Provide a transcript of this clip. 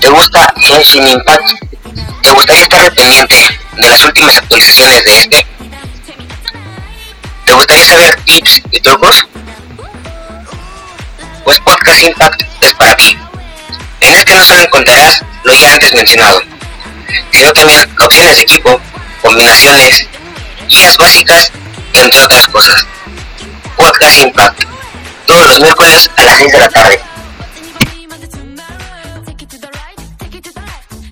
¿Te gusta Genshin Impact? ¿Te gustaría estar al pendiente de las últimas actualizaciones de este? ¿Te gustaría saber tips y trucos? Pues Podcast Impact es para ti. En este no solo encontrarás lo ya antes mencionado, sino también opciones de equipo, combinaciones, guías básicas, entre otras cosas. Podcast Impact, todos los miércoles a las 6 de la tarde.